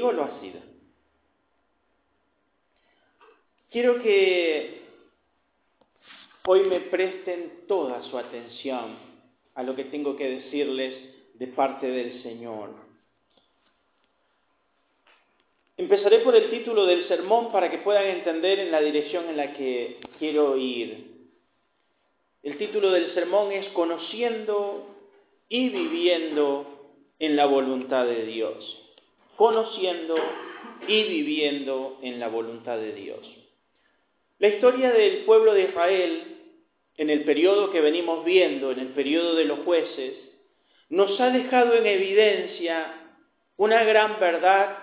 conmigo lo ha sido. Quiero que hoy me presten toda su atención a lo que tengo que decirles de parte del Señor. Empezaré por el título del sermón para que puedan entender en la dirección en la que quiero ir. El título del sermón es Conociendo y viviendo en la voluntad de Dios. Conociendo y viviendo en la voluntad de Dios. La historia del pueblo de Israel en el periodo que venimos viendo, en el periodo de los jueces, nos ha dejado en evidencia una gran verdad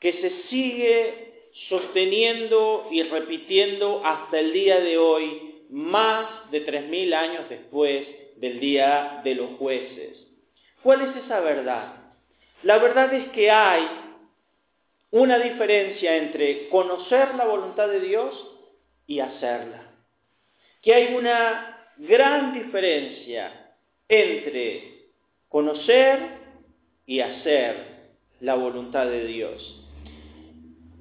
que se sigue sosteniendo y repitiendo hasta el día de hoy, más de tres mil años después del día de los jueces. ¿Cuál es esa verdad? La verdad es que hay una diferencia entre conocer la voluntad de Dios y hacerla. Que hay una gran diferencia entre conocer y hacer la voluntad de Dios.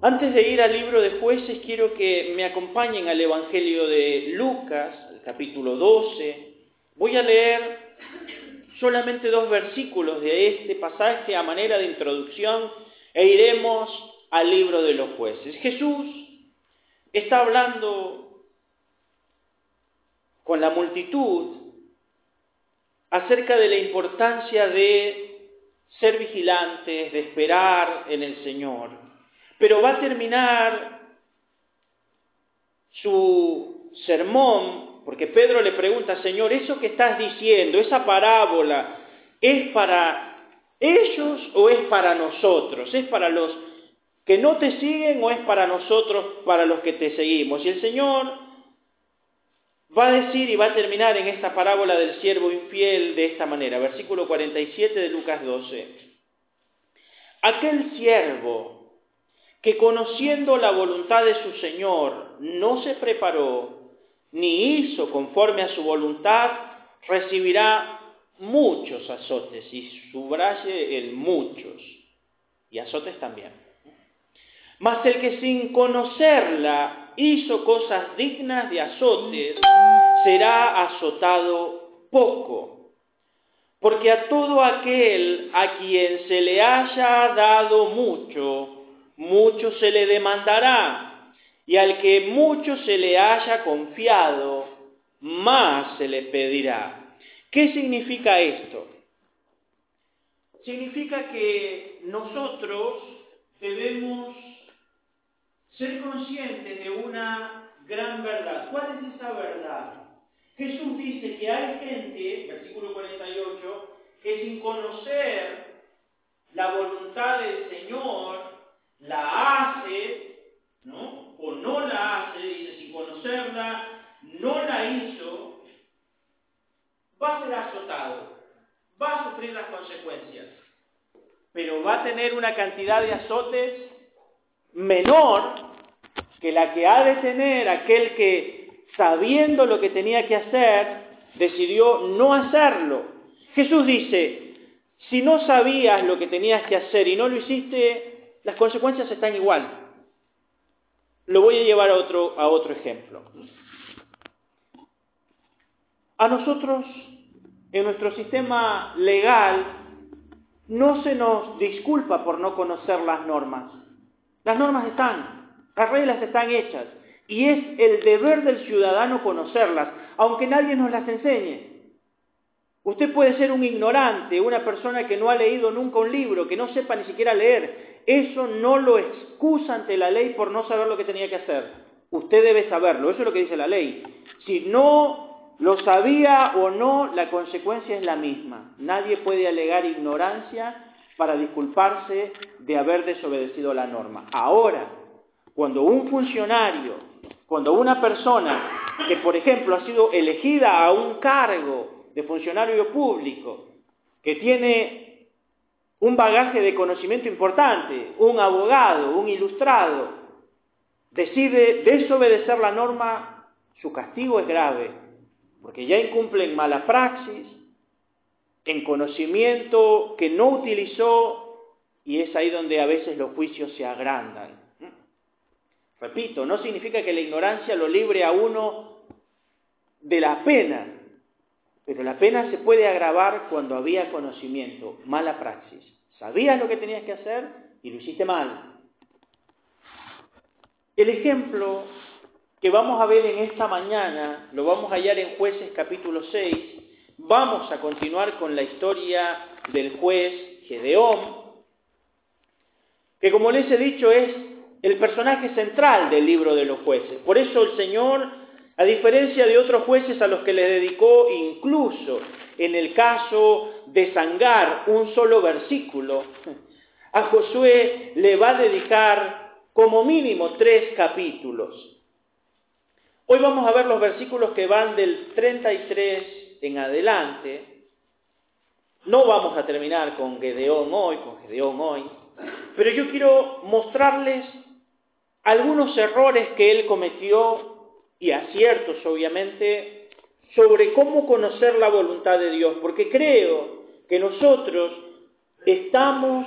Antes de ir al libro de jueces, quiero que me acompañen al Evangelio de Lucas, el capítulo 12. Voy a leer solamente dos versículos de este pasaje a manera de introducción e iremos al libro de los jueces. Jesús está hablando con la multitud acerca de la importancia de ser vigilantes, de esperar en el Señor. Pero va a terminar su sermón, porque Pedro le pregunta, Señor, eso que estás diciendo, esa parábola, ¿es para ellos o es para nosotros? ¿Es para los que no te siguen o es para nosotros, para los que te seguimos? Y el Señor va a decir y va a terminar en esta parábola del siervo infiel de esta manera, versículo 47 de Lucas 12. Aquel siervo que conociendo la voluntad de su Señor no se preparó ni hizo conforme a su voluntad, recibirá muchos azotes y subraye el muchos y azotes también. Mas el que sin conocerla hizo cosas dignas de azotes, será azotado poco. Porque a todo aquel a quien se le haya dado mucho, mucho se le demandará, y al que mucho se le haya confiado, más se le pedirá. ¿Qué significa esto? Significa que nosotros debemos ser conscientes de una gran verdad. ¿Cuál es esa verdad? Jesús dice que hay gente, versículo 48, que sin conocer la voluntad del Señor, la hace, ¿no? O no la hace, dice, sin conocerla, no la hizo, va a ser azotado, va a sufrir las consecuencias, pero va a tener una cantidad de azotes menor que la que ha de tener aquel que sabiendo lo que tenía que hacer, decidió no hacerlo. Jesús dice, si no sabías lo que tenías que hacer y no lo hiciste, las consecuencias están igual. Lo voy a llevar a otro, a otro ejemplo. A nosotros, en nuestro sistema legal, no se nos disculpa por no conocer las normas. Las normas están, las reglas están hechas. Y es el deber del ciudadano conocerlas, aunque nadie nos las enseñe. Usted puede ser un ignorante, una persona que no ha leído nunca un libro, que no sepa ni siquiera leer. Eso no lo excusa ante la ley por no saber lo que tenía que hacer. Usted debe saberlo, eso es lo que dice la ley. Si no lo sabía o no, la consecuencia es la misma. Nadie puede alegar ignorancia para disculparse de haber desobedecido la norma. Ahora, cuando un funcionario cuando una persona que, por ejemplo, ha sido elegida a un cargo de funcionario público, que tiene un bagaje de conocimiento importante, un abogado, un ilustrado, decide desobedecer la norma, su castigo es grave, porque ya incumple en mala praxis, en conocimiento que no utilizó y es ahí donde a veces los juicios se agrandan. Repito, no significa que la ignorancia lo libre a uno de la pena, pero la pena se puede agravar cuando había conocimiento, mala praxis. Sabías lo que tenías que hacer y lo hiciste mal. El ejemplo que vamos a ver en esta mañana lo vamos a hallar en jueces capítulo 6. Vamos a continuar con la historia del juez Gedeón, que como les he dicho es el personaje central del libro de los jueces. Por eso el Señor, a diferencia de otros jueces a los que le dedicó incluso en el caso de Sangar un solo versículo, a Josué le va a dedicar como mínimo tres capítulos. Hoy vamos a ver los versículos que van del 33 en adelante. No vamos a terminar con Gedeón hoy, con Gedeón hoy, pero yo quiero mostrarles algunos errores que él cometió y aciertos obviamente sobre cómo conocer la voluntad de Dios, porque creo que nosotros estamos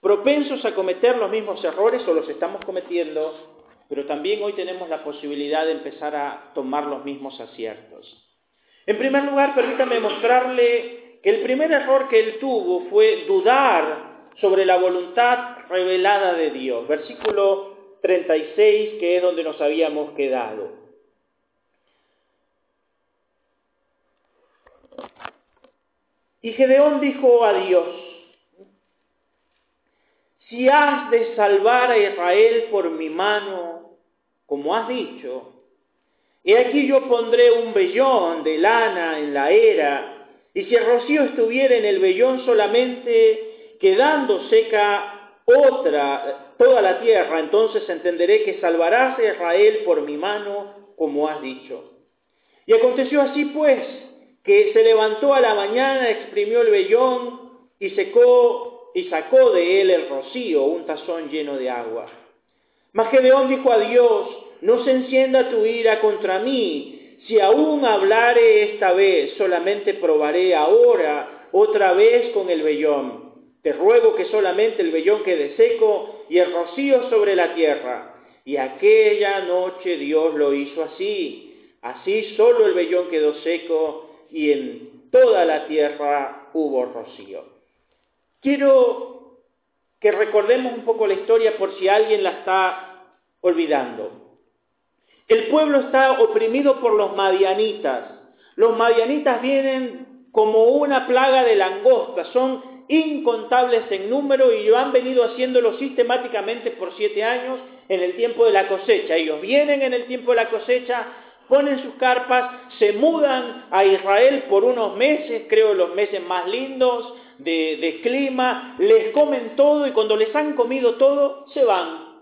propensos a cometer los mismos errores o los estamos cometiendo, pero también hoy tenemos la posibilidad de empezar a tomar los mismos aciertos. En primer lugar, permítame mostrarle que el primer error que él tuvo fue dudar sobre la voluntad revelada de Dios. Versículo 36, que es donde nos habíamos quedado. Y Gedeón dijo a Dios, si has de salvar a Israel por mi mano, como has dicho, he aquí yo pondré un vellón de lana en la era, y si el rocío estuviera en el vellón solamente, quedando seca otra, toda la tierra, entonces entenderé que salvarás a Israel por mi mano, como has dicho. Y aconteció así pues, que se levantó a la mañana, exprimió el vellón y secó y sacó de él el rocío, un tazón lleno de agua. Mas Gedeón dijo a Dios, no se encienda tu ira contra mí, si aún hablare esta vez, solamente probaré ahora otra vez con el vellón. Te ruego que solamente el vellón quede seco y el rocío sobre la tierra. Y aquella noche Dios lo hizo así. Así solo el vellón quedó seco y en toda la tierra hubo rocío. Quiero que recordemos un poco la historia por si alguien la está olvidando. El pueblo está oprimido por los madianitas. Los madianitas vienen como una plaga de langosta, son incontables en número y lo han venido haciéndolo sistemáticamente por siete años en el tiempo de la cosecha. Ellos vienen en el tiempo de la cosecha, ponen sus carpas, se mudan a Israel por unos meses, creo los meses más lindos de, de clima, les comen todo y cuando les han comido todo, se van.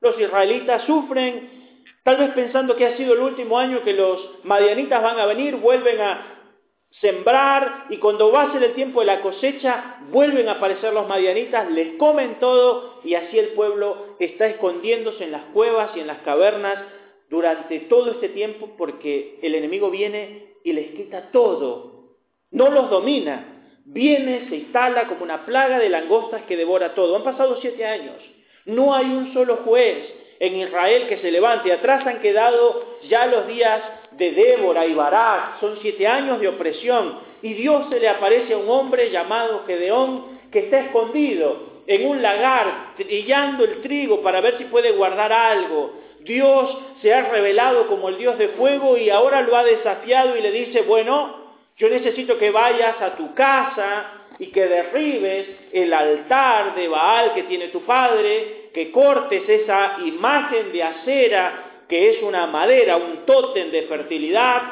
Los israelitas sufren, tal vez pensando que ha sido el último año que los madianitas van a venir, vuelven a sembrar y cuando va a ser el tiempo de la cosecha vuelven a aparecer los madianitas, les comen todo y así el pueblo está escondiéndose en las cuevas y en las cavernas durante todo este tiempo porque el enemigo viene y les quita todo, no los domina, viene, se instala como una plaga de langostas que devora todo. Han pasado siete años, no hay un solo juez en Israel que se levante, atrás han quedado ya los días de Débora y Barak, son siete años de opresión, y Dios se le aparece a un hombre llamado Gedeón que está escondido en un lagar, trillando el trigo para ver si puede guardar algo. Dios se ha revelado como el Dios de fuego y ahora lo ha desafiado y le dice, bueno, yo necesito que vayas a tu casa y que derribes el altar de Baal que tiene tu padre, que cortes esa imagen de acera que es una madera, un tótem de fertilidad,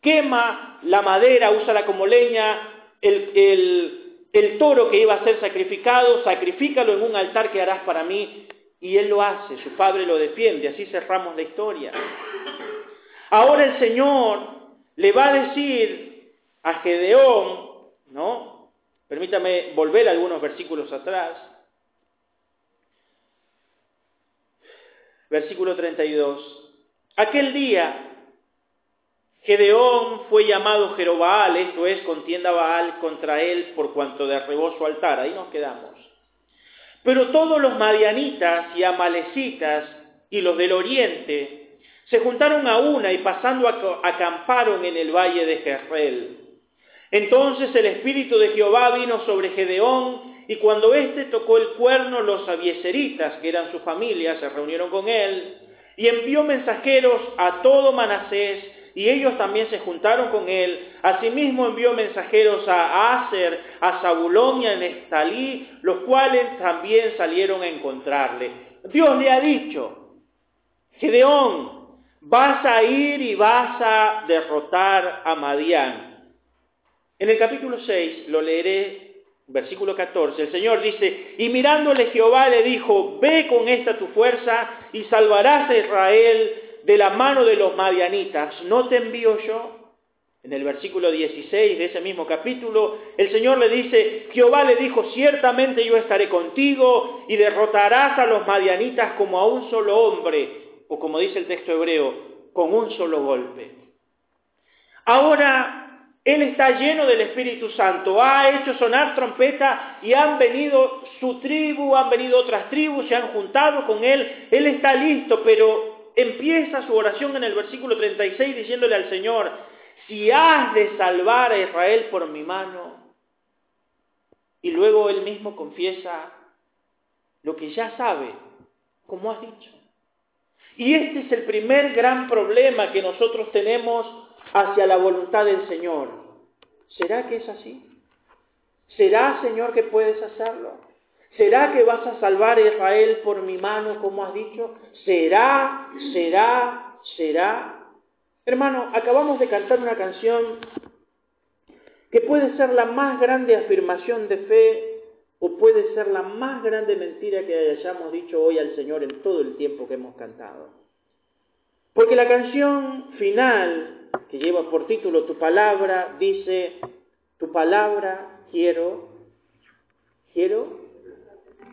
quema la madera, úsala como leña, el, toro que iba a ser sacrificado, sacrifícalo en un altar que harás para mí, y él lo hace, su padre lo defiende, así cerramos la historia. Ahora el Señor le va a decir a Gedeón, ¿no? Permítame volver algunos versículos atrás. Versículo 32. Aquel día, Gedeón fue llamado Jerobaal, esto es, contienda Baal contra él por cuanto derribó su altar. Ahí nos quedamos. Pero todos los madianitas y amalecitas y los del oriente se juntaron a una y pasando acamparon en el valle de Jezreel. Entonces el Espíritu de Jehová vino sobre Gedeón y cuando éste tocó el cuerno, los abieseritas, que eran su familia, se reunieron con él y envió mensajeros a todo Manasés y ellos también se juntaron con él. Asimismo envió mensajeros a Aser, a Zabulón y a Nestalí, los cuales también salieron a encontrarle. Dios le ha dicho, Gedeón, vas a ir y vas a derrotar a Madián. En el capítulo 6 lo leeré versículo 14, el Señor dice, y mirándole Jehová le dijo, ve con esta tu fuerza y salvarás a Israel de la mano de los madianitas, ¿no te envío yo? En el versículo 16 de ese mismo capítulo, el Señor le dice, Jehová le dijo, ciertamente yo estaré contigo y derrotarás a los madianitas como a un solo hombre, o como dice el texto hebreo, con un solo golpe. Ahora él está lleno del Espíritu Santo, ha hecho sonar trompeta y han venido su tribu, han venido otras tribus, se han juntado con Él, Él está listo, pero empieza su oración en el versículo 36 diciéndole al Señor, si has de salvar a Israel por mi mano, y luego él mismo confiesa lo que ya sabe, como has dicho. Y este es el primer gran problema que nosotros tenemos hacia la voluntad del Señor. ¿Será que es así? ¿Será, Señor, que puedes hacerlo? ¿Será que vas a salvar a Israel por mi mano, como has dicho? ¿Será, será, será? Hermano, acabamos de cantar una canción que puede ser la más grande afirmación de fe o puede ser la más grande mentira que hayamos dicho hoy al Señor en todo el tiempo que hemos cantado. Porque la canción final, que lleva por título Tu palabra, dice, Tu palabra quiero, quiero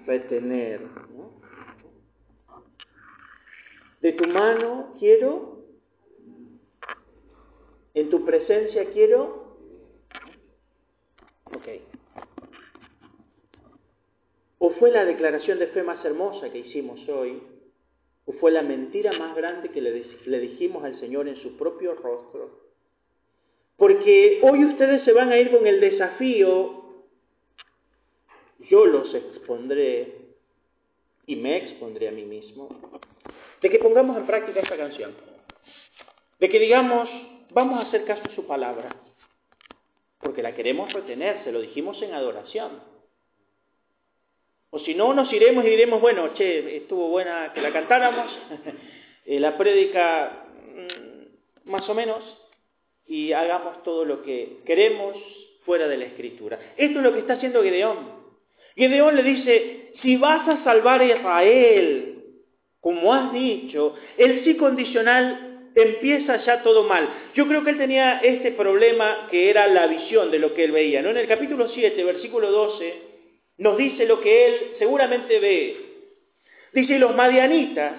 retener. De tu mano quiero, en tu presencia quiero. Ok. ¿O fue la declaración de fe más hermosa que hicimos hoy? ¿O fue la mentira más grande que le, le dijimos al Señor en su propio rostro? Porque hoy ustedes se van a ir con el desafío yo los expondré y me expondré a mí mismo, de que pongamos en práctica esta canción, de que digamos, vamos a hacer caso a su palabra, porque la queremos retener, se lo dijimos en adoración. O si no, nos iremos y diremos, bueno, che, estuvo buena que la cantáramos, eh, la prédica mm, más o menos, y hagamos todo lo que queremos fuera de la escritura. Esto es lo que está haciendo Gedeón. Gedeón le dice, si vas a salvar a Israel, como has dicho, el sí condicional empieza ya todo mal. Yo creo que él tenía este problema que era la visión de lo que él veía. ¿no? En el capítulo 7, versículo 12, nos dice lo que él seguramente ve. Dice, los madianitas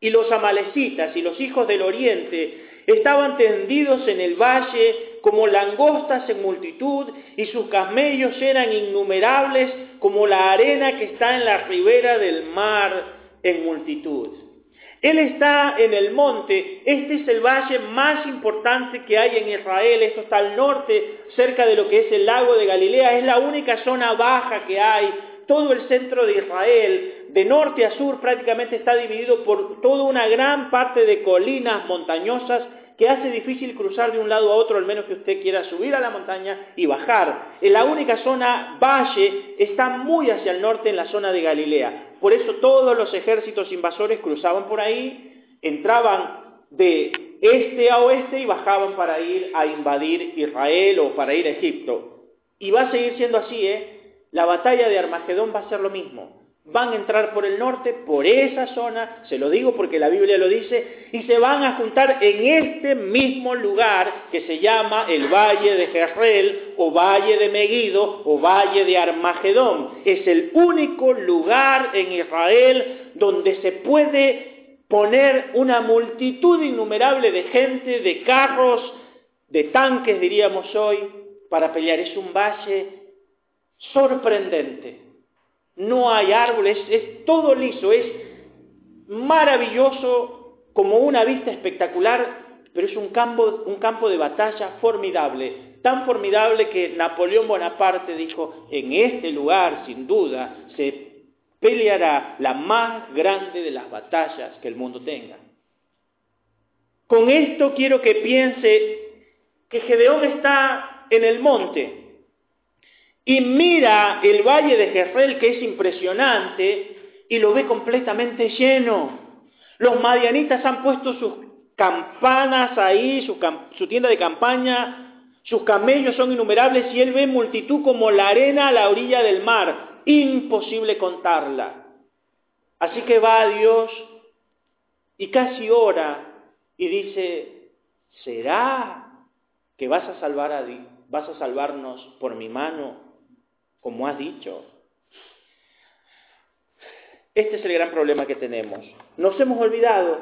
y los amalecitas y los hijos del oriente estaban tendidos en el valle como langostas en multitud, y sus camellos eran innumerables como la arena que está en la ribera del mar en multitud. Él está en el monte, este es el valle más importante que hay en Israel, esto está al norte, cerca de lo que es el lago de Galilea, es la única zona baja que hay, todo el centro de Israel, de norte a sur prácticamente está dividido por toda una gran parte de colinas montañosas que hace difícil cruzar de un lado a otro, al menos que usted quiera subir a la montaña y bajar. En la única zona valle está muy hacia el norte en la zona de Galilea. Por eso todos los ejércitos invasores cruzaban por ahí, entraban de este a oeste y bajaban para ir a invadir Israel o para ir a Egipto. Y va a seguir siendo así, ¿eh? La batalla de Armagedón va a ser lo mismo van a entrar por el norte, por esa zona, se lo digo porque la Biblia lo dice, y se van a juntar en este mismo lugar que se llama el Valle de Jezreel, o Valle de Megido, o Valle de Armagedón. Es el único lugar en Israel donde se puede poner una multitud innumerable de gente, de carros, de tanques, diríamos hoy, para pelear. Es un valle sorprendente no hay árboles, es todo liso, es maravilloso, como una vista espectacular, pero es un campo, de batalla formidable, tan formidable que Napoleón Bonaparte dijo, en este lugar, sin duda, se peleará la más grande de las batallas que el mundo tenga. Con esto quiero que piense que Gedeón está en el monte y mira el valle de Jezreel que es impresionante y lo ve completamente lleno. Los madianitas han puesto sus campanas ahí, su, su tienda de campaña, sus camellos son innumerables y él ve multitud como la arena a la orilla del mar. Imposible contarla. Así que va a Dios y casi ora y dice, ¿será que vas a salvar a vas a salvarnos por mi mano, como has dicho? Este es el gran problema que tenemos. Nos hemos olvidado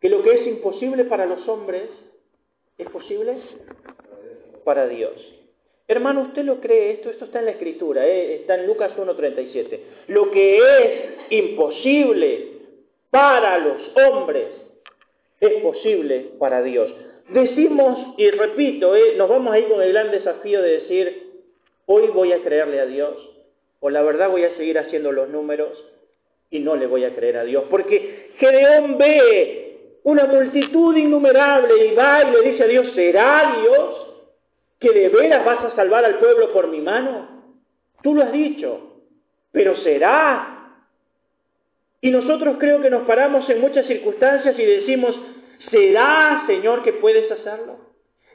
que lo que es imposible para los hombres es posible para Dios. Hermano, ¿usted lo cree? Esto, esto está en la escritura, ¿eh? está en Lucas 1.37. Lo que es imposible para los hombres es posible para Dios. Decimos, y repito, eh, nos vamos a ir con el gran desafío de decir, hoy voy a creerle a Dios, o la verdad voy a seguir haciendo los números y no le voy a creer a Dios. Porque Gedeón ve una multitud innumerable y va y le dice a Dios, ¿será Dios que de veras vas a salvar al pueblo por mi mano? Tú lo has dicho, pero será y nosotros creo que nos paramos en muchas circunstancias y decimos, ¿será, Señor, que puedes hacerlo?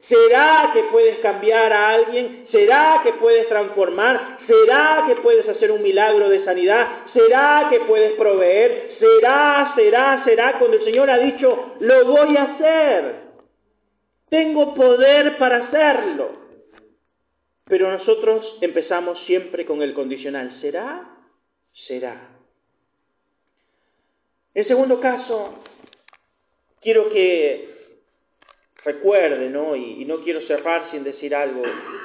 ¿Será que puedes cambiar a alguien? ¿Será que puedes transformar? ¿Será que puedes hacer un milagro de sanidad? ¿Será que puedes proveer? ¿Será, será, será? Cuando el Señor ha dicho, lo voy a hacer. Tengo poder para hacerlo. Pero nosotros empezamos siempre con el condicional. ¿Será? Será. En segundo caso, quiero que recuerde, ¿no? Y, y, no quiero cerrar sin decir algo.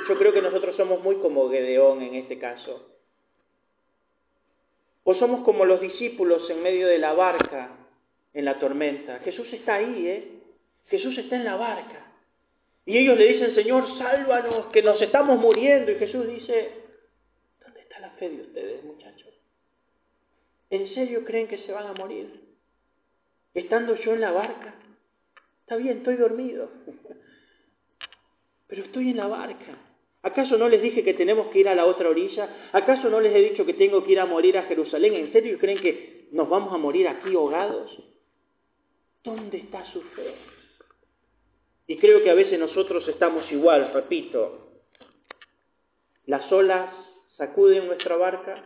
Yo creo que nosotros somos muy como Gedeón en este caso. O somos como los discípulos en medio de la barca en la tormenta. Jesús está ahí, ¿eh? Jesús está en la barca. Y ellos le dicen, Señor, sálvanos, que nos estamos muriendo. Y Jesús dice, ¿dónde está la fe de ustedes, muchachos? ¿En serio creen que se van a morir? Estando yo en la barca. Está bien, estoy dormido. Pero estoy en la barca. ¿Acaso no les dije que tenemos que ir a la otra orilla? ¿Acaso no les he dicho que tengo que ir a morir a Jerusalén? ¿En serio creen que nos vamos a morir aquí ahogados? ¿Dónde está su fe? Y creo que a veces nosotros estamos igual, repito. Las olas sacuden nuestra barca,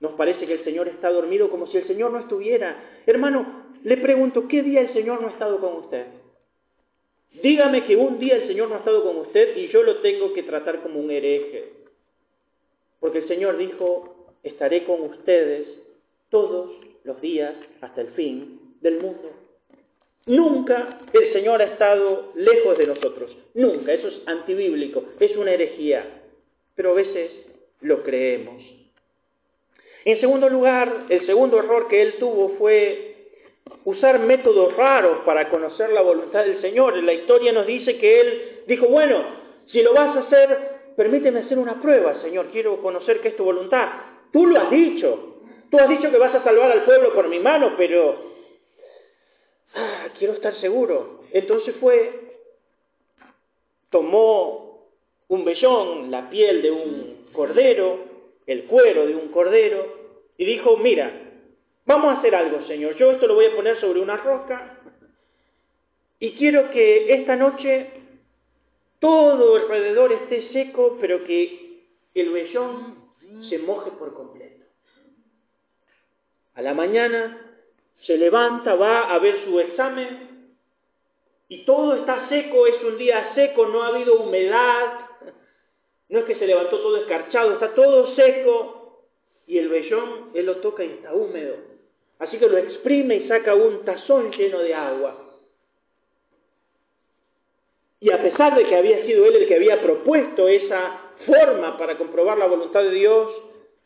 nos parece que el Señor está dormido como si el Señor no estuviera. Hermano, le pregunto, ¿qué día el Señor no ha estado con usted? Dígame que un día el Señor no ha estado con usted y yo lo tengo que tratar como un hereje. Porque el Señor dijo, estaré con ustedes todos los días hasta el fin del mundo. Nunca el Señor ha estado lejos de nosotros. Nunca. Eso es antibíblico. Es una herejía. Pero a veces lo creemos. En segundo lugar, el segundo error que él tuvo fue usar métodos raros para conocer la voluntad del Señor. La historia nos dice que él dijo, bueno, si lo vas a hacer, permíteme hacer una prueba, Señor, quiero conocer qué es tu voluntad. Tú lo has dicho, tú has dicho que vas a salvar al pueblo por mi mano, pero ah, quiero estar seguro. Entonces fue, tomó un vellón, la piel de un cordero, el cuero de un cordero, y dijo, mira, vamos a hacer algo, Señor. Yo esto lo voy a poner sobre una roca y quiero que esta noche todo alrededor esté seco, pero que el vellón se moje por completo. A la mañana se levanta, va a ver su examen y todo está seco, es un día seco, no ha habido humedad, no es que se levantó todo escarchado, está todo seco y el vellón él lo toca y está húmedo. Así que lo exprime y saca un tazón lleno de agua. Y a pesar de que había sido él el que había propuesto esa forma para comprobar la voluntad de Dios,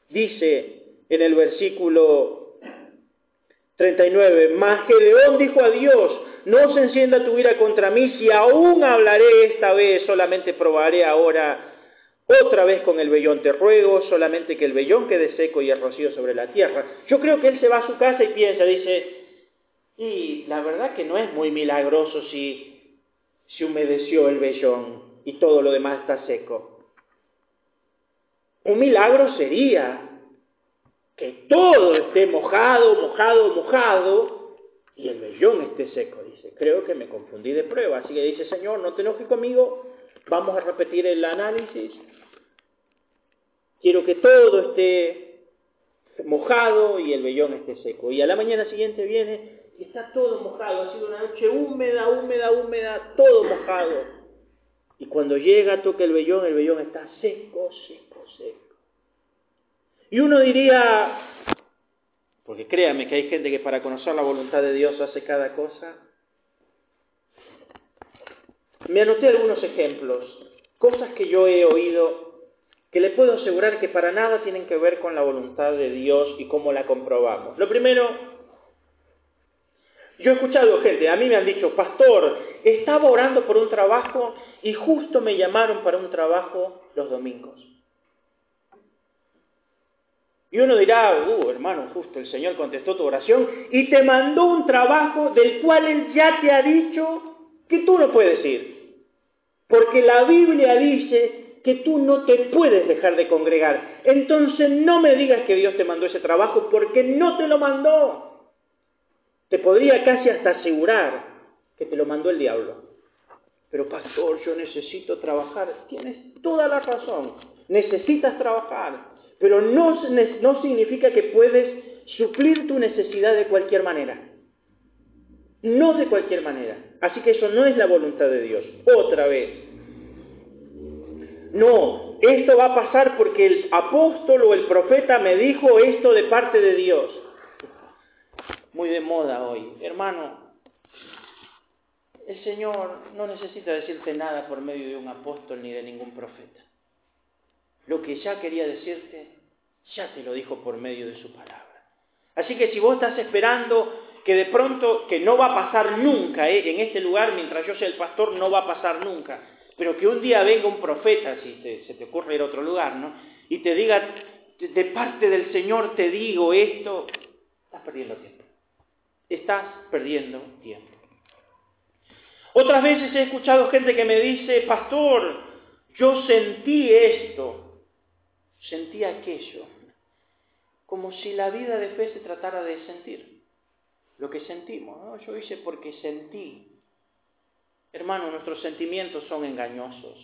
dice en el versículo 39, mas Gedeón dijo a Dios, no se encienda tu ira contra mí, si aún hablaré esta vez, solamente probaré ahora otra vez con el vellón, te ruego solamente que el vellón quede seco y el rocío sobre la tierra. Yo creo que él se va a su casa y piensa, dice, y la verdad que no es muy milagroso si se humedeció el vellón y todo lo demás está seco. Un milagro sería que todo esté mojado, mojado, mojado y el vellón esté seco. Dice, creo que me confundí de prueba. Así que dice, Señor, no te enojes conmigo, vamos a repetir el análisis. Quiero que todo esté mojado y el vellón esté seco. Y a la mañana siguiente viene y está todo mojado. Ha sido una noche húmeda, húmeda, húmeda, todo mojado. Y cuando llega, toca el vellón, el vellón está seco, seco, seco. Y uno diría, porque créame que hay gente que para conocer la voluntad de Dios hace cada cosa. Me anoté algunos ejemplos, cosas que yo he oído que le puedo asegurar que para nada tienen que ver con la voluntad de Dios y cómo la comprobamos. Lo primero, yo he escuchado gente, a mí me han dicho, pastor, estaba orando por un trabajo y justo me llamaron para un trabajo los domingos. Y uno dirá, uh, hermano, justo el Señor contestó tu oración y te mandó un trabajo del cual Él ya te ha dicho que tú no puedes ir. Porque la Biblia dice que tú no te puedes dejar de congregar. Entonces no me digas que Dios te mandó ese trabajo porque no te lo mandó. Te podría casi hasta asegurar que te lo mandó el diablo. Pero pastor, yo necesito trabajar. Tienes toda la razón. Necesitas trabajar. Pero no, no significa que puedes suplir tu necesidad de cualquier manera. No de cualquier manera. Así que eso no es la voluntad de Dios. Otra vez, no, esto va a pasar porque el apóstol o el profeta me dijo esto de parte de Dios. Muy de moda hoy. Hermano, el Señor no necesita decirte nada por medio de un apóstol ni de ningún profeta. Lo que ya quería decirte, ya te lo dijo por medio de su palabra. Así que si vos estás esperando que de pronto, que no va a pasar nunca, ¿eh? en este lugar, mientras yo sea el pastor, no va a pasar nunca, pero que un día venga un profeta, si se te ocurre ir a otro lugar, ¿no? Y te diga, de parte del Señor te digo esto, estás perdiendo tiempo. Estás perdiendo tiempo. Otras veces he escuchado gente que me dice, pastor, yo sentí esto, sentí aquello, como si la vida de fe se tratara de sentir lo que sentimos. ¿no? Yo hice porque sentí, Hermano, nuestros sentimientos son engañosos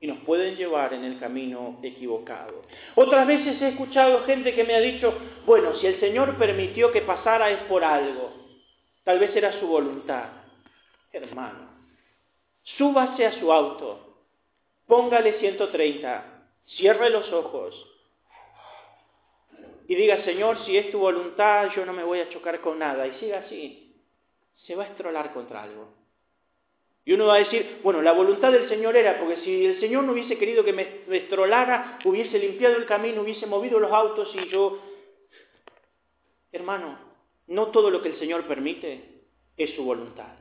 y nos pueden llevar en el camino equivocado. Otras veces he escuchado gente que me ha dicho, bueno, si el Señor permitió que pasara es por algo, tal vez era su voluntad. Hermano, súbase a su auto, póngale 130, cierre los ojos y diga, Señor, si es tu voluntad, yo no me voy a chocar con nada. Y siga así, se va a estrolar contra algo. Y uno va a decir, bueno, la voluntad del Señor era, porque si el Señor no hubiese querido que me, estrolara, hubiese limpiado el camino, hubiese movido los autos y yo... Hermano, no todo lo que el Señor permite es su voluntad.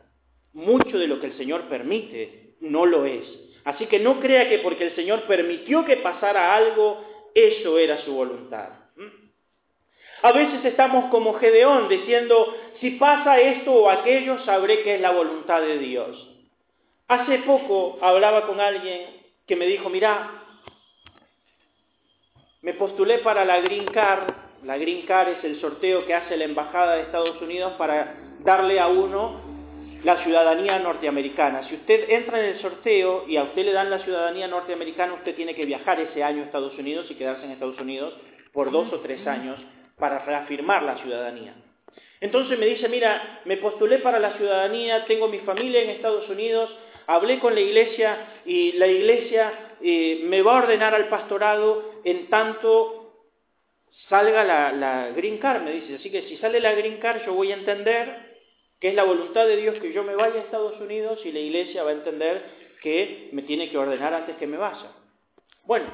Mucho de lo que el Señor permite no lo es. Así que no crea que porque el Señor permitió que pasara algo, eso era su voluntad. ¿Mm? A veces estamos como Gedeón diciendo, si pasa esto o aquello, sabré que es la voluntad de Dios. Hace poco hablaba con alguien que me dijo, mira, me postulé para la Green Card. La Green Card es el sorteo que hace la Embajada de Estados Unidos para darle a uno la ciudadanía norteamericana. Si usted entra en el sorteo y a usted le dan la ciudadanía norteamericana, usted tiene que viajar ese año a Estados Unidos y quedarse en Estados Unidos por dos o tres años para reafirmar la ciudadanía. Entonces me dice, mira, me postulé para la ciudadanía, tengo mi familia en Estados Unidos, hablé con la iglesia y la iglesia eh, me va a ordenar al pastorado en tanto salga la, green card, me dice. Así que si sale la green card yo voy a entender que es la voluntad de Dios que yo me vaya a Estados Unidos y la iglesia va a entender que me tiene que ordenar antes que me vaya. Bueno,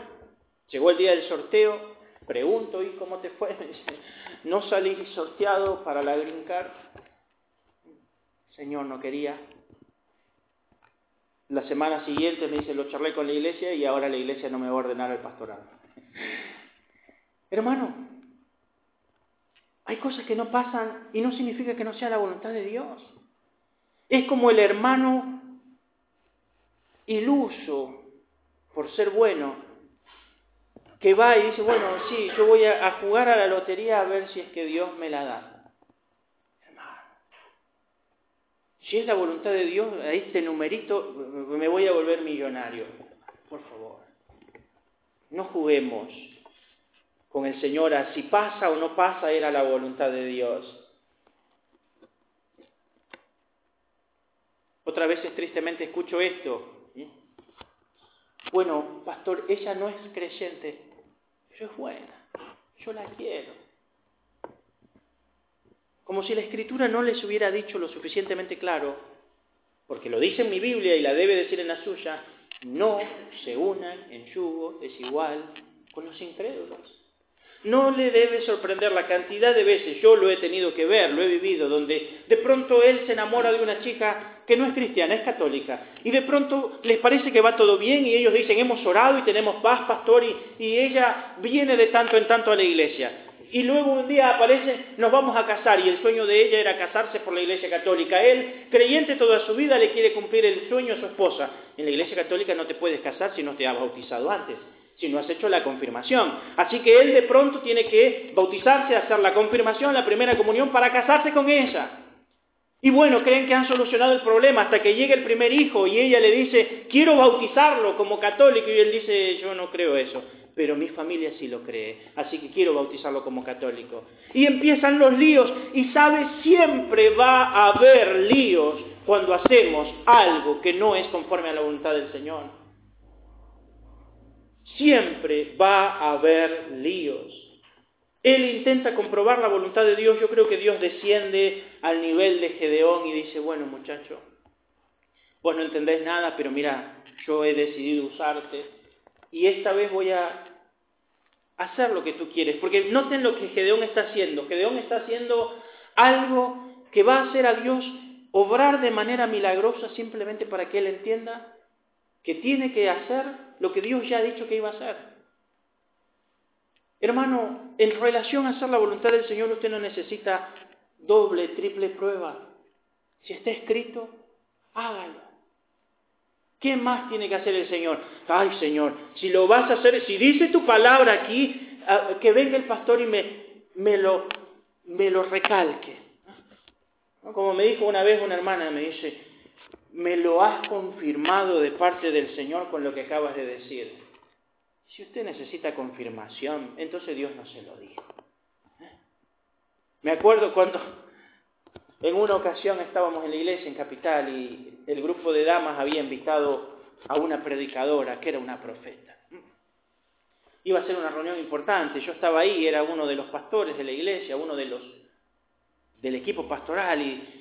llegó el día del sorteo pregunto, ¿y cómo te fue? Me dice, no salí sorteado para la Green Card. Señor, no quería. La semana siguiente me dice, lo charlé con la iglesia y ahora la iglesia no me va a ordenar el pastorado. Hermano, hay cosas que no pasan y no significa que no sea la voluntad de Dios. Es como el hermano iluso por ser bueno, que va y dice, bueno, sí, yo voy a, jugar a la lotería a ver si es que Dios me la da. Hermano, si es la voluntad de Dios, a este numerito me voy a volver millonario. Por favor, no juguemos con el Señor a si pasa o no pasa, era la voluntad de Dios. Otra vez tristemente escucho esto. Bueno, pastor, ella no es creyente, pero es buena, yo la quiero. Como si la escritura no les hubiera dicho lo suficientemente claro, porque lo dice en mi Biblia y la debe decir en la suya, no se unan en yugo desigual con los incrédulos. No le debe sorprender la cantidad de veces, yo lo he tenido que ver, lo he vivido, donde de pronto él se enamora de una chica que no es cristiana, es católica, y de pronto les parece que va todo bien y ellos dicen, hemos orado y tenemos paz, pastor, y, y ella viene de tanto en tanto a la iglesia. Y luego un día aparece, nos vamos a casar, y el sueño de ella era casarse por la iglesia católica. Él, creyente toda su vida, le quiere cumplir el sueño a su esposa. En la iglesia católica no te puedes casar si no te has bautizado antes si no has hecho la confirmación. Así que él de pronto tiene que bautizarse, hacer la confirmación, la primera comunión para casarse con ella. Y bueno, creen que han solucionado el problema hasta que llega el primer hijo y ella le dice, quiero bautizarlo como católico y él dice, yo no creo eso, pero mi familia sí lo cree, así que quiero bautizarlo como católico. Y empiezan los líos y sabe, siempre va a haber líos cuando hacemos algo que no es conforme a la voluntad del Señor siempre va a haber líos. Él intenta comprobar la voluntad de Dios. Yo creo que Dios desciende al nivel de Gedeón y dice, bueno muchacho, vos no entendés nada, pero mira, yo he decidido usarte y esta vez voy a hacer lo que tú quieres. Porque noten lo que Gedeón está haciendo. Gedeón está haciendo algo que va a hacer a Dios obrar de manera milagrosa simplemente para que Él entienda que tiene que hacer lo que Dios ya ha dicho que iba a hacer. Hermano, en relación a hacer la voluntad del Señor usted no necesita doble, triple prueba. Si está escrito, hágalo. ¿Qué más tiene que hacer el Señor? Ay Señor, si lo vas a hacer, si dice tu palabra aquí, ah, que venga el pastor y me, me, lo, me lo recalque. Como me dijo una vez una hermana, me dice, me lo has confirmado de parte del Señor con lo que acabas de decir. Si usted necesita confirmación, entonces Dios no se lo dijo. ¿Eh? Me acuerdo cuando en una ocasión estábamos en la iglesia en Capital y el grupo de damas había invitado a una predicadora que era una profeta. Iba a ser una reunión importante, yo estaba ahí, era uno de los pastores de la iglesia, uno de los del equipo pastoral y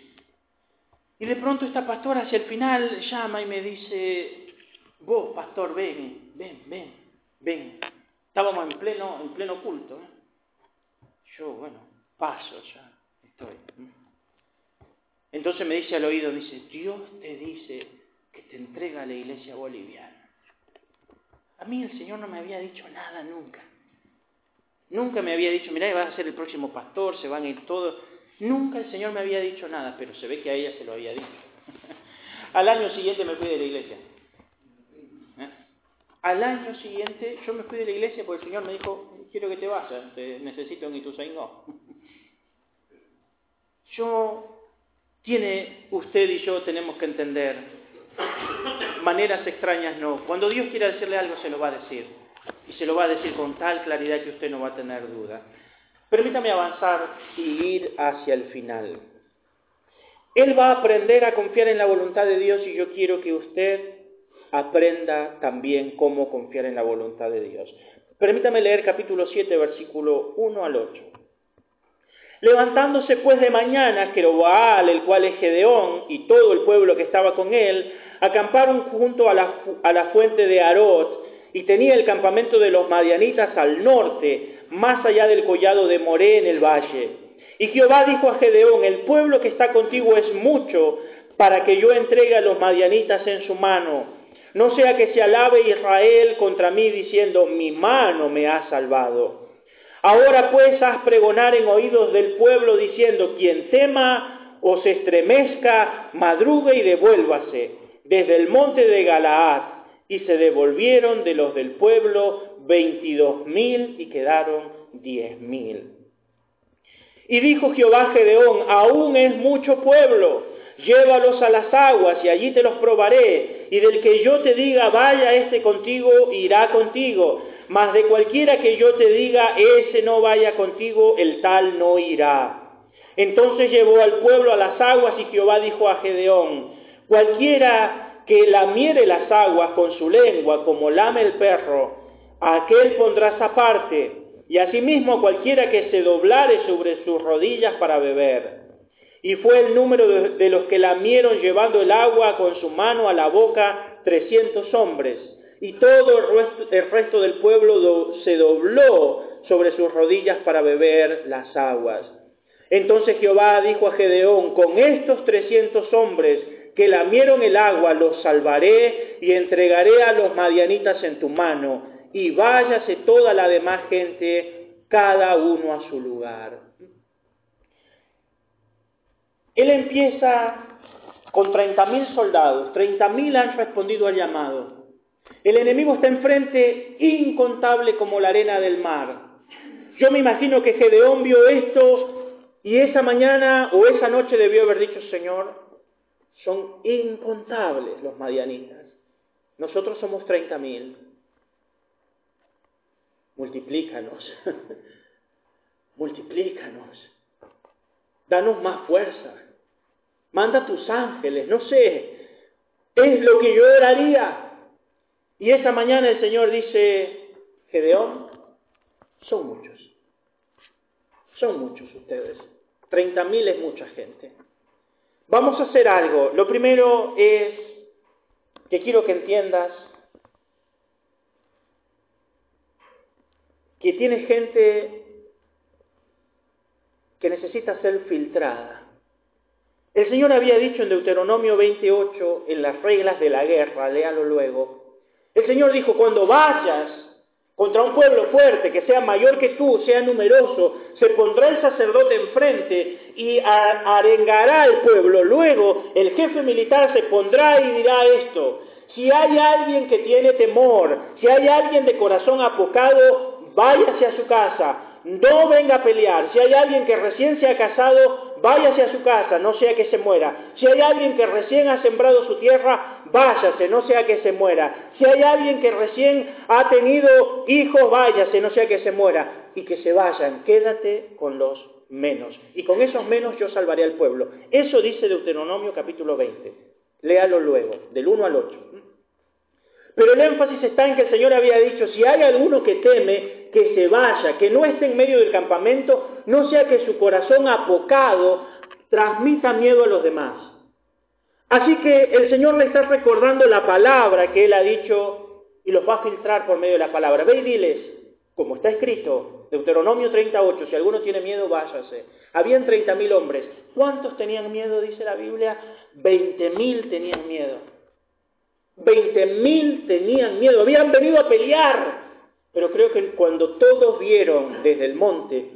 y de pronto esta pastora hacia el final llama y me dice, vos, pastor, ven, ven, ven, ven. Estábamos en pleno, en pleno culto. ¿eh? Yo, bueno, paso ya, estoy. Entonces me dice al oído, dice, Dios te dice que te entrega a la iglesia boliviana. A mí el Señor no me había dicho nada nunca. Nunca me había dicho, mira, vas a ser el próximo pastor, se van a ir todos. Nunca el Señor me había dicho nada, pero se ve que a ella se lo había dicho. Al año siguiente me fui de la iglesia. ¿Eh? Al año siguiente yo me fui de la iglesia porque el Señor me dijo, quiero que te vayas, te necesito en Ituzaingó. Yo, tiene, usted y yo tenemos que entender, maneras extrañas no. Cuando Dios quiere decirle algo se lo va a decir. Y se lo va a decir con tal claridad que usted no va a tener duda. Permítame avanzar y ir hacia el final. Él va a aprender a confiar en la voluntad de Dios y yo quiero que usted aprenda también cómo confiar en la voluntad de Dios. Permítame leer capítulo 7, versículo 1 al 8. Levantándose pues de mañana, Jeroboal, el cual es Gedeón, y todo el pueblo que estaba con él, acamparon junto a la, fuente de Arot, y tenía el campamento de los madianitas al norte, más allá del collado de Moré en el valle. Y Jehová dijo a Gedeón, el pueblo que está contigo es mucho para que yo entregue a los madianitas en su mano. No sea que se alabe Israel contra mí diciendo, mi mano me ha salvado. Ahora pues haz pregonar en oídos del pueblo diciendo, quien tema o se estremezca, madrugue y devuélvase desde el monte de Galaad. Y se devolvieron de los del pueblo veintidós mil y quedaron diez mil. Y dijo Jehová Gedeón, aún es mucho pueblo, llévalos a las aguas y allí te los probaré, y del que yo te diga, vaya este contigo, irá contigo, mas de cualquiera que yo te diga, ese no vaya contigo, el tal no irá. Entonces llevó al pueblo a las aguas y Jehová dijo a Gedeón, cualquiera que lamiere las aguas con su lengua como lame el perro, aquel pondrás aparte, y asimismo cualquiera que se doblare sobre sus rodillas para beber. Y fue el número de, los que lamieron llevando el agua con su mano a la boca trescientos hombres. Y todo el resto, el resto del pueblo se dobló sobre sus rodillas para beber las aguas. Entonces Jehová dijo a Gedeón, con estos trescientos hombres que lamieron el agua, los salvaré y entregaré a los madianitas en tu mano, y váyase toda la demás gente, cada uno a su lugar. Él empieza con 30.000 soldados, 30.000 han respondido al llamado. El enemigo está enfrente incontable como la arena del mar. Yo me imagino que Gedeón vio esto y esa mañana o esa noche debió haber dicho, Señor, son incontables los madianitas. Nosotros somos 30.000. Multiplícanos. Multiplícanos. Danos más fuerza. Manda tus ángeles, no sé. Es lo que yo oraría. Y esa mañana el Señor dice, Gedeón, son muchos. Son muchos ustedes. Treinta mil es mucha gente. Vamos a hacer algo. Lo primero es que quiero que entiendas que tiene gente que necesita ser filtrada. El Señor había dicho en Deuteronomio 28, en las reglas de la guerra, léalo luego, el Señor dijo, cuando vayas contra un pueblo fuerte, que sea mayor que tú, sea numeroso, se pondrá el sacerdote enfrente y arengará al pueblo. Luego el jefe militar se pondrá y dirá esto, si hay alguien que tiene temor, si hay alguien de corazón apocado, váyase a su casa, no venga a pelear. Si hay alguien que recién se ha casado, váyase a su casa, no sea que se muera. Si hay alguien que recién ha sembrado su tierra, váyase, no sea que se muera. Si hay alguien que recién ha tenido hijos, váyase, no sea que se muera. Y que se vayan, quédate con los menos. Y con esos menos yo salvaré al pueblo. Eso dice Deuteronomio capítulo 20. Léalo luego, del 1 al 8. Pero el énfasis está en que el Señor había dicho, si hay alguno que teme, que se vaya, que no esté en medio del campamento, no sea que su corazón apocado transmita miedo a los demás. Así que el Señor le está recordando la palabra que Él ha dicho y los va a filtrar por medio de la palabra. Ve y diles, como está escrito, Deuteronomio 38, si alguno tiene miedo, váyase. Habían 30.000 hombres. ¿Cuántos tenían miedo, dice la Biblia? 20.000 tenían miedo. Veinte mil tenían miedo, habían venido a pelear. Pero creo que cuando todos vieron desde el monte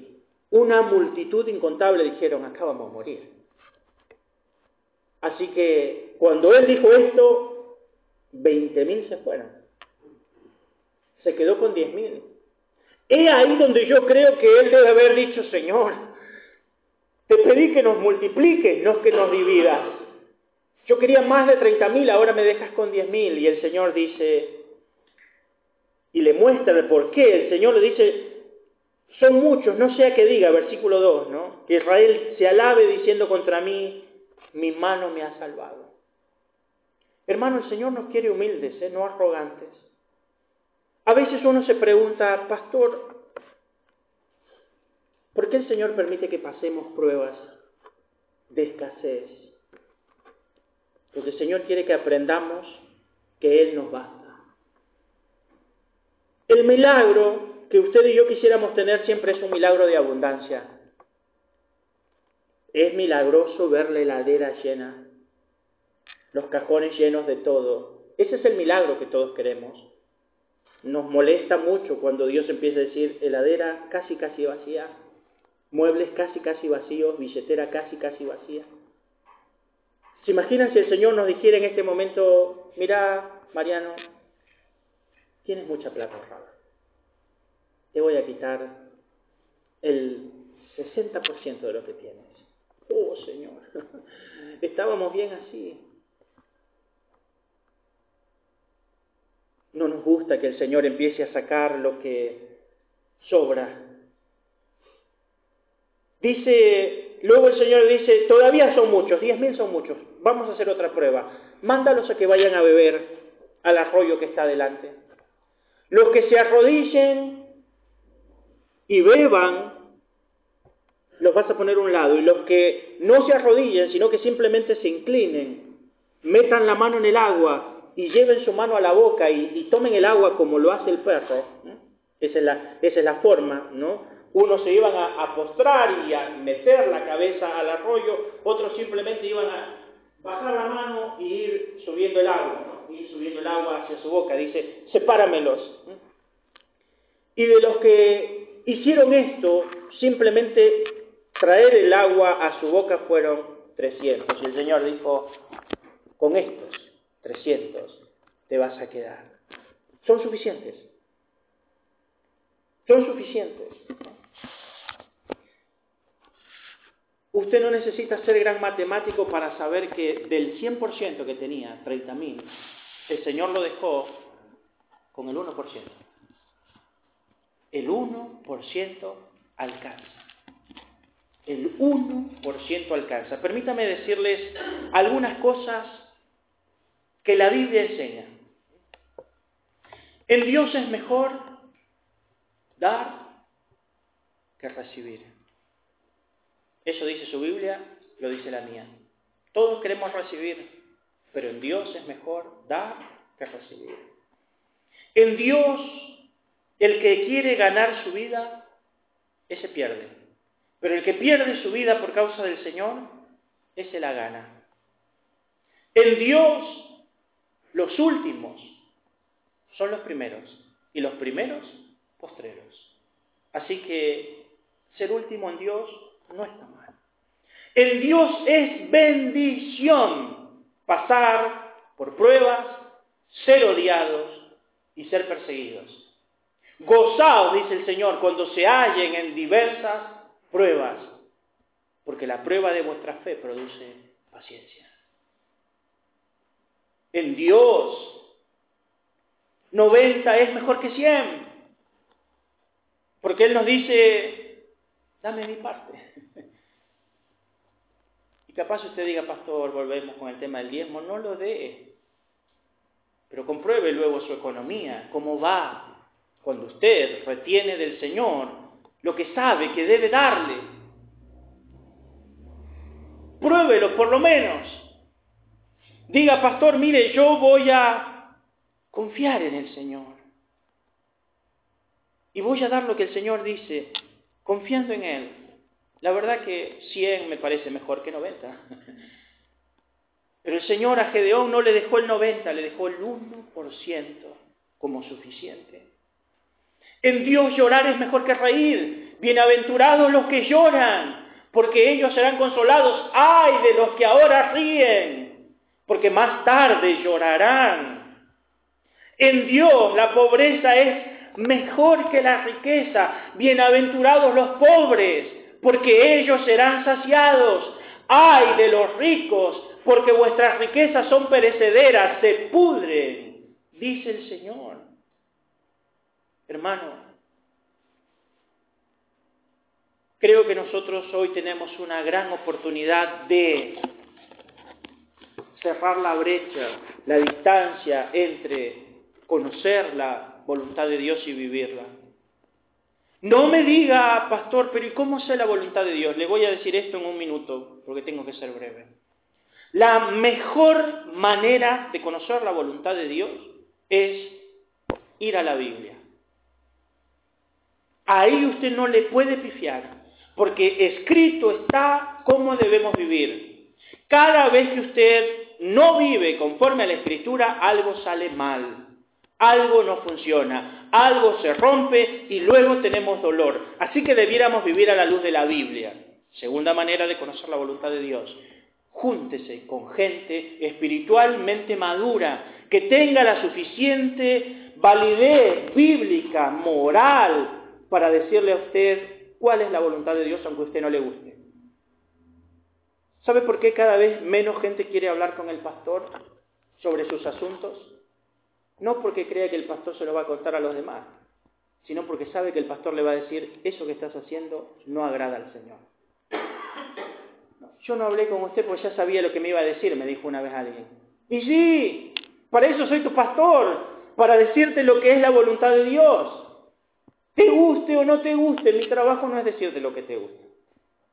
una multitud incontable, dijeron, acá vamos a morir. Así que cuando él dijo esto, veinte mil se fueron. Se quedó con diez mil. He ahí donde yo creo que él debe haber dicho, Señor, te pedí que nos multipliques, no que nos dividas. Yo quería más de 30.000, ahora me dejas con 10.000. Y el Señor dice, y le muestra el por qué. El Señor le dice, son muchos, no sea que diga, versículo 2, ¿no? Que Israel se alabe diciendo contra mí, mi mano me ha salvado. Hermano, el Señor nos quiere humildes, ¿eh? no arrogantes. A veces uno se pregunta, pastor, ¿por qué el Señor permite que pasemos pruebas de escasez? Porque el Señor quiere que aprendamos que Él nos basta. El milagro que usted y yo quisiéramos tener siempre es un milagro de abundancia. Es milagroso ver la heladera llena, los cajones llenos de todo. Ese es el milagro que todos queremos. Nos molesta mucho cuando Dios empieza a decir heladera casi casi vacía, muebles casi casi vacíos, billetera casi casi vacía. ¿Se imaginan si el Señor nos dijera en este momento, mira, Mariano, tienes mucha plata ahorrada. Te voy a quitar el 60% de lo que tienes. Oh, Señor, estábamos bien así. No nos gusta que el Señor empiece a sacar lo que sobra. Dice, luego el Señor dice, todavía son muchos, diez mil son muchos, vamos a hacer otra prueba. Mándalos a que vayan a beber al arroyo que está delante. Los que se arrodillen y beban, los vas a poner a un lado. Y los que no se arrodillen, sino que simplemente se inclinen, metan la mano en el agua y lleven su mano a la boca y, tomen el agua como lo hace el perro. La, esa es la forma, ¿no? Unos se iban a, postrar y a meter la cabeza al arroyo, otros simplemente iban a bajar la mano y ir subiendo el agua, ir subiendo el agua hacia su boca. Dice, sepáramelos. Y de los que hicieron esto, simplemente traer el agua a su boca fueron 300. Y el Señor dijo, con estos 300 te vas a quedar. Son suficientes. Son suficientes. Usted no necesita ser gran matemático para saber que del 100% que tenía, 30.000, el Señor lo dejó con el 1%. El 1% alcanza. El 1% alcanza. Permítame decirles algunas cosas que la Biblia enseña. En Dios es mejor dar que recibir. Eso dice su Biblia, lo dice la mía. Todos queremos recibir, pero en Dios es mejor dar que recibir. En Dios, el que quiere ganar su vida, ese pierde. Pero el que pierde su vida por causa del Señor, ese la gana. En Dios, los últimos son los primeros y los primeros postreros. Así que ser último en Dios no está mal. En Dios es bendición pasar por pruebas, ser odiados y ser perseguidos. Gozaos, dice el Señor, cuando se hallen en diversas pruebas, porque la prueba de vuestra fe produce paciencia en Dios. 90 es mejor que 100. Porque Él nos dice, dame mi parte. Capaz usted diga, pastor, volvemos con el tema del diezmo, no lo dé. Pero compruebe luego su economía, cómo va cuando usted retiene del Señor lo que sabe que debe darle. Pruébelo por lo menos. Diga, pastor, mire, yo voy a confiar en el Señor. Y voy a dar lo que el Señor dice, confiando en Él. La verdad que 100 me parece mejor que 90. Pero el Señor a Gedeón no le dejó el 90, le dejó el 1% como suficiente. En Dios llorar es mejor que reír. Bienaventurados los que lloran, porque ellos serán consolados. Ay de los que ahora ríen, porque más tarde llorarán. En Dios la pobreza es mejor que la riqueza. Bienaventurados los pobres, porque ellos serán saciados. Ay de los ricos, porque vuestras riquezas son perecederas, se pudren, dice el Señor. Hermano, creo que nosotros hoy tenemos una gran oportunidad de cerrar la brecha, la distancia entre conocer la voluntad de Dios y vivirla. No me diga, pastor, pero ¿y cómo sé la voluntad de Dios? Le voy a decir esto en un minuto, porque tengo que ser breve. La mejor manera de conocer la voluntad de Dios es ir a la Biblia. Ahí usted no le puede pifiar, porque escrito está cómo debemos vivir. Cada vez que usted no vive conforme a la escritura, algo sale mal, algo no funciona, algo se rompe y luego tenemos dolor. Así que debiéramos vivir a la luz de la Biblia. Segunda manera de conocer la voluntad de Dios. Júntese con gente espiritualmente madura, que tenga la suficiente validez bíblica, moral, para decirle a usted cuál es la voluntad de Dios aunque a usted no le guste. ¿Sabe por qué cada vez menos gente quiere hablar con el pastor sobre sus asuntos? No porque crea que el pastor se lo va a contar a los demás, sino porque sabe que el pastor le va a decir, eso que estás haciendo no agrada al Señor. Yo no hablé con usted porque ya sabía lo que me iba a decir, me dijo una vez alguien. Y sí, para eso soy tu pastor, para decirte lo que es la voluntad de Dios. Te guste o no te guste, mi trabajo no es decirte lo que te gusta.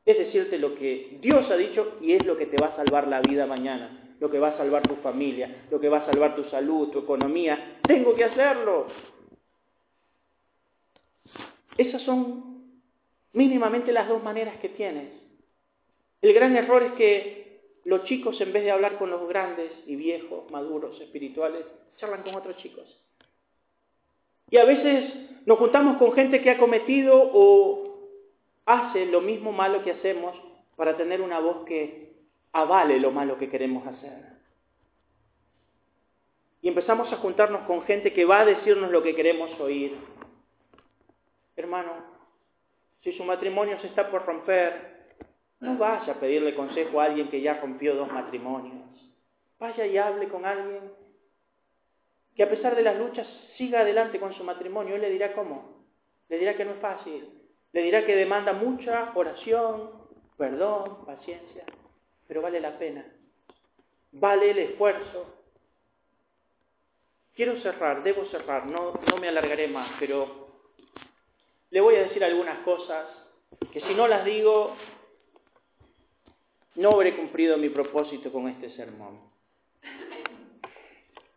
Es decirte lo que Dios ha dicho y es lo que te va a salvar la vida mañana, lo que va a salvar tu familia, lo que va a salvar tu salud, tu economía. Tengo que hacerlo. Esas son mínimamente las dos maneras que tienes. El gran error es que los chicos, en vez de hablar con los grandes y viejos, maduros, espirituales, charlan con otros chicos. Y a veces nos juntamos con gente que ha cometido o hace lo mismo malo que hacemos para tener una voz que avale lo malo que queremos hacer. Y empezamos a juntarnos con gente que va a decirnos lo que queremos oír. Hermano, si su matrimonio se está por romper, no vaya a pedirle consejo a alguien que ya rompió dos matrimonios. Vaya y hable con alguien que a pesar de las luchas siga adelante con su matrimonio. Él le dirá cómo. Le dirá que no es fácil. Le dirá que demanda mucha oración, perdón, paciencia. Pero vale la pena. Vale el esfuerzo. Quiero cerrar, debo cerrar, no, no me alargaré más, pero le voy a decir algunas cosas que si no las digo, no habré cumplido mi propósito con este sermón.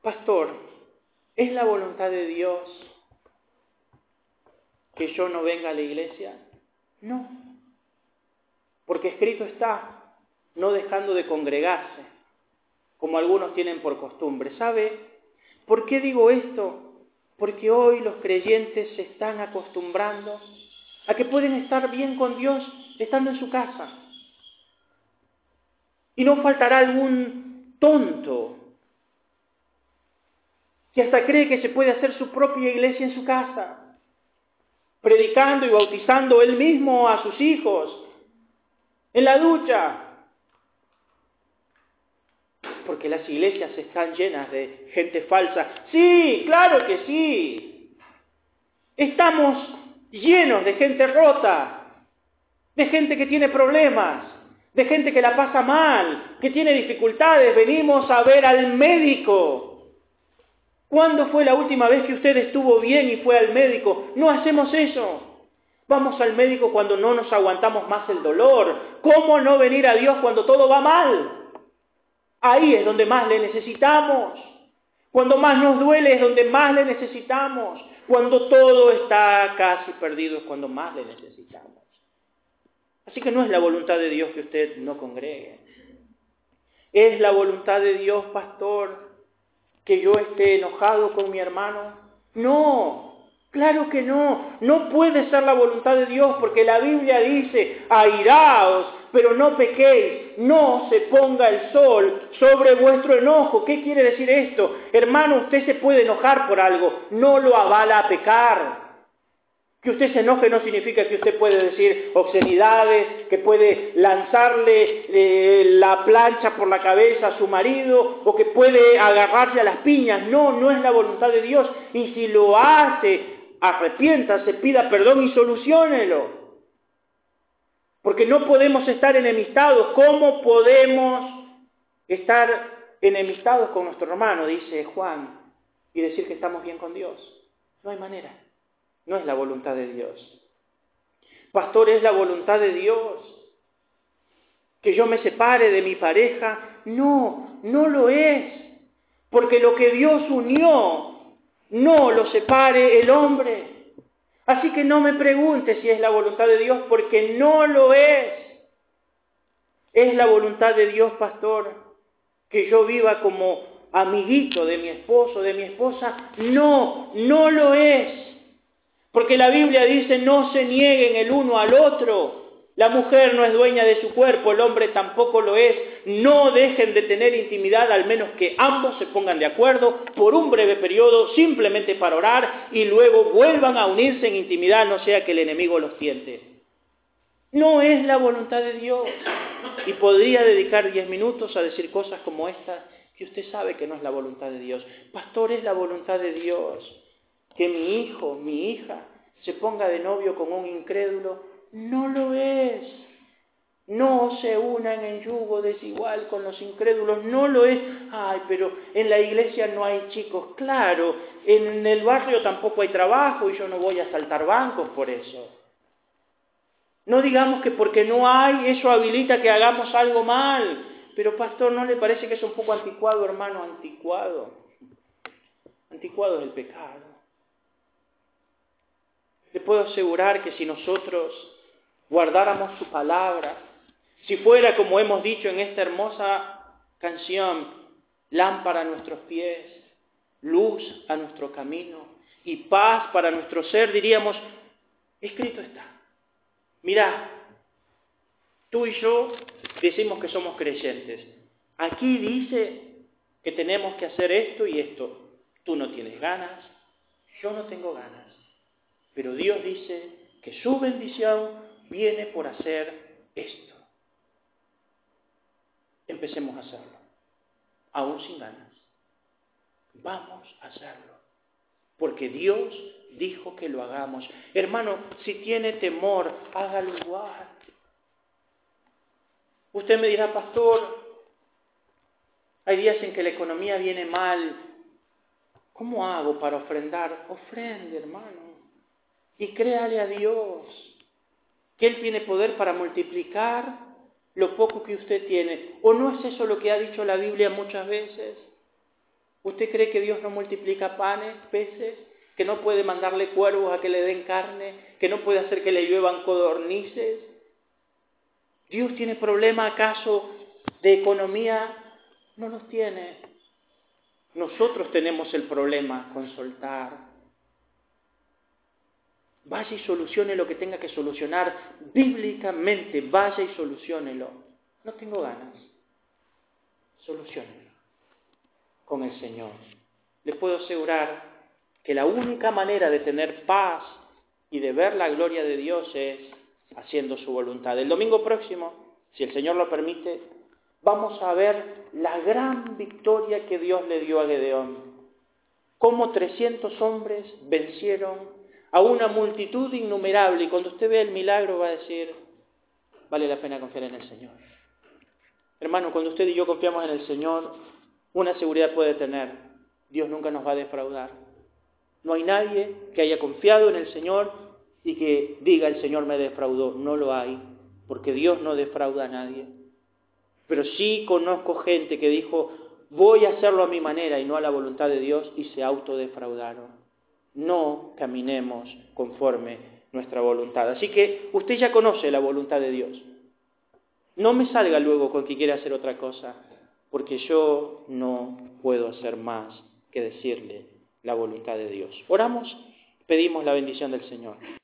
Pastor, ¿Es la voluntad de Dios que yo no venga a la iglesia? No. Porque escrito está, no dejando de congregarse, como algunos tienen por costumbre. ¿Sabe por qué digo esto? Porque hoy los creyentes se están acostumbrando a que pueden estar bien con Dios estando en su casa. Y no faltará algún tonto que hasta cree que se puede hacer su propia iglesia en su casa, predicando y bautizando él mismo a sus hijos, en la ducha, porque las iglesias están llenas de gente falsa. Sí, claro que sí. Estamos llenos de gente rota, de gente que tiene problemas, de gente que la pasa mal, que tiene dificultades. Venimos a ver al médico. ¿Cuándo fue la última vez que usted estuvo bien y fue al médico? No hacemos eso. Vamos al médico cuando no nos aguantamos más el dolor. ¿Cómo no venir a Dios cuando todo va mal? Ahí es donde más le necesitamos. Cuando más nos duele es donde más le necesitamos. Cuando todo está casi perdido es cuando más le necesitamos. Así que no es la voluntad de Dios que usted no congregue. Es la voluntad de Dios, pastor, que yo esté enojado con mi hermano? No, claro que no. No puede ser la voluntad de Dios porque la Biblia dice, airaos, pero no pequéis, no se ponga el sol sobre vuestro enojo. ¿Qué quiere decir esto? Hermano, usted se puede enojar por algo, no lo avala a pecar. Que usted se enoje no significa que usted puede decir obscenidades, que puede lanzarle eh, la plancha por la cabeza a su marido o que puede agarrarse a las piñas. No, no es la voluntad de Dios. Y si lo hace, arrepiéntase, pida perdón y solucionelo. Porque no podemos estar enemistados. ¿Cómo podemos estar enemistados con nuestro hermano? Dice Juan. Y decir que estamos bien con Dios. No hay manera. No es la voluntad de Dios. Pastor, es la voluntad de Dios. Que yo me separe de mi pareja. No, no lo es. Porque lo que Dios unió, no lo separe el hombre. Así que no me pregunte si es la voluntad de Dios, porque no lo es. Es la voluntad de Dios, pastor, que yo viva como amiguito de mi esposo, de mi esposa. No, no lo es. Porque la Biblia dice, no se nieguen el uno al otro. La mujer no es dueña de su cuerpo, el hombre tampoco lo es. No dejen de tener intimidad, al menos que ambos se pongan de acuerdo por un breve periodo, simplemente para orar, y luego vuelvan a unirse en intimidad, no sea que el enemigo los tiente. No es la voluntad de Dios. Y podría dedicar diez minutos a decir cosas como esta, que usted sabe que no es la voluntad de Dios. Pastor, es la voluntad de Dios que mi hijo, mi hija, se ponga de novio con un incrédulo no lo es. No se unan en yugo desigual con los incrédulos, no lo es. Ay, pero en la iglesia no hay chicos, claro, en el barrio tampoco hay trabajo y yo no voy a saltar bancos por eso. No digamos que porque no hay, eso habilita que hagamos algo mal. Pero pastor, ¿no le parece que es un poco anticuado, hermano? Anticuado. Anticuado es el pecado. Le puedo asegurar que si nosotros guardáramos su palabra, si fuera como hemos dicho en esta hermosa canción, lámpara a nuestros pies, luz a nuestro camino y paz para nuestro ser, diríamos, escrito está. Mira, tú y yo decimos que somos creyentes. Aquí dice que tenemos que hacer esto y esto. Tú no tienes ganas, yo no tengo ganas. Pero Dios dice que su bendición viene por hacer esto. Empecemos a hacerlo, aún sin ganas. Vamos a hacerlo, porque Dios dijo que lo hagamos. Hermano, si tiene temor, hágalo igual. Usted me dirá, pastor, hay días en que la economía viene mal. ¿Cómo hago para ofrendar? Ofrende, hermano. Y créale a Dios que Él tiene poder para multiplicar lo poco que usted tiene. ¿O no es eso lo que ha dicho la Biblia muchas veces? ¿Usted cree que Dios no multiplica panes, peces? ¿Que no puede mandarle cuervos a que le den carne? ¿Que no puede hacer que le lluevan codornices? ¿Dios tiene problema acaso de economía? No los tiene. Nosotros tenemos el problema con soltar. Vaya y solucione lo que tenga que solucionar bíblicamente. Vaya y solucionelo. No tengo ganas. Solucionelo con el Señor. Le puedo asegurar que la única manera de tener paz y de ver la gloria de Dios es haciendo su voluntad. El domingo próximo, si el Señor lo permite, vamos a ver la gran victoria que Dios le dio a Gedeón. Cómo 300 hombres vencieron a una multitud innumerable. Y cuando usted vea el milagro va a decir, vale la pena confiar en el Señor. Hermano, cuando usted y yo confiamos en el Señor, una seguridad puede tener. Dios nunca nos va a defraudar. No hay nadie que haya confiado en el Señor y que diga el Señor me defraudó. No lo hay, porque Dios no defrauda a nadie. Pero sí conozco gente que dijo, voy a hacerlo a mi manera y no a la voluntad de Dios y se autodefraudaron no caminemos conforme nuestra voluntad. Así que usted ya conoce la voluntad de Dios. No me salga luego con que quiera hacer otra cosa, porque yo no puedo hacer más que decirle la voluntad de Dios. Oramos, pedimos la bendición del Señor.